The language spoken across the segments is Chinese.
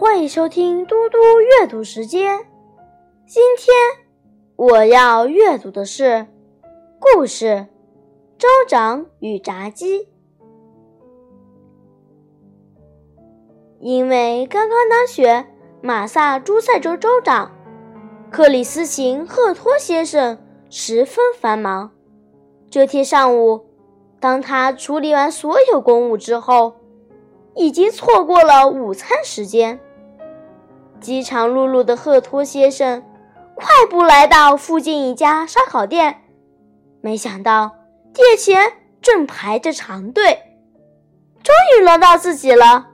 欢迎收听嘟嘟阅读时间。今天我要阅读的是故事《州长与炸鸡》。因为刚刚当选马萨诸塞州州长，克里斯琴·赫托先生十分繁忙。这天上午，当他处理完所有公务之后，已经错过了午餐时间。饥肠辘辘的赫托先生快步来到附近一家烧烤店，没想到店前正排着长队。终于轮到自己了，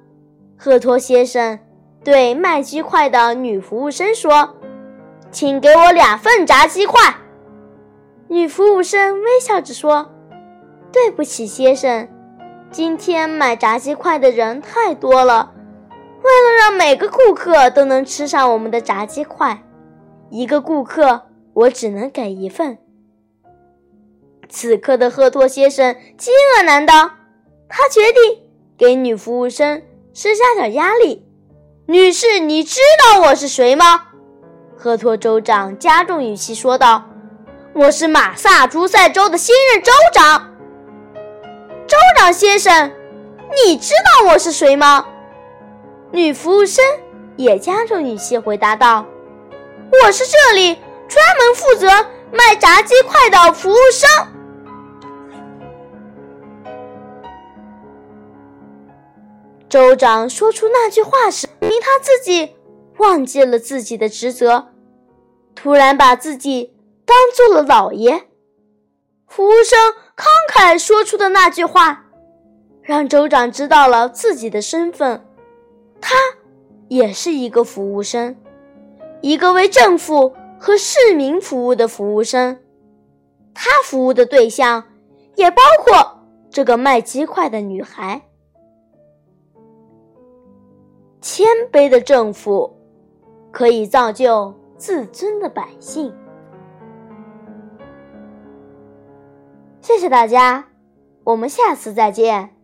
赫托先生对卖鸡块的女服务生说：“请给我两份炸鸡块。”女服务生微笑着说：“对不起，先生，今天买炸鸡块的人太多了。”为了让每个顾客都能吃上我们的炸鸡块，一个顾客我只能给一份。此刻的赫托先生饥饿难当，他决定给女服务生施加点压力。女士，你知道我是谁吗？赫托州长加重语气说道：“我是马萨诸塞州的新任州长。”州长先生，你知道我是谁吗？女服务生也加重语气回答道：“我是这里专门负责卖炸鸡块的服务生。”州长说出那句话时，明他自己忘记了自己的职责，突然把自己当做了老爷。服务生慷慨说出的那句话，让州长知道了自己的身份。他也是一个服务生，一个为政府和市民服务的服务生。他服务的对象也包括这个卖鸡块的女孩。谦卑的政府可以造就自尊的百姓。谢谢大家，我们下次再见。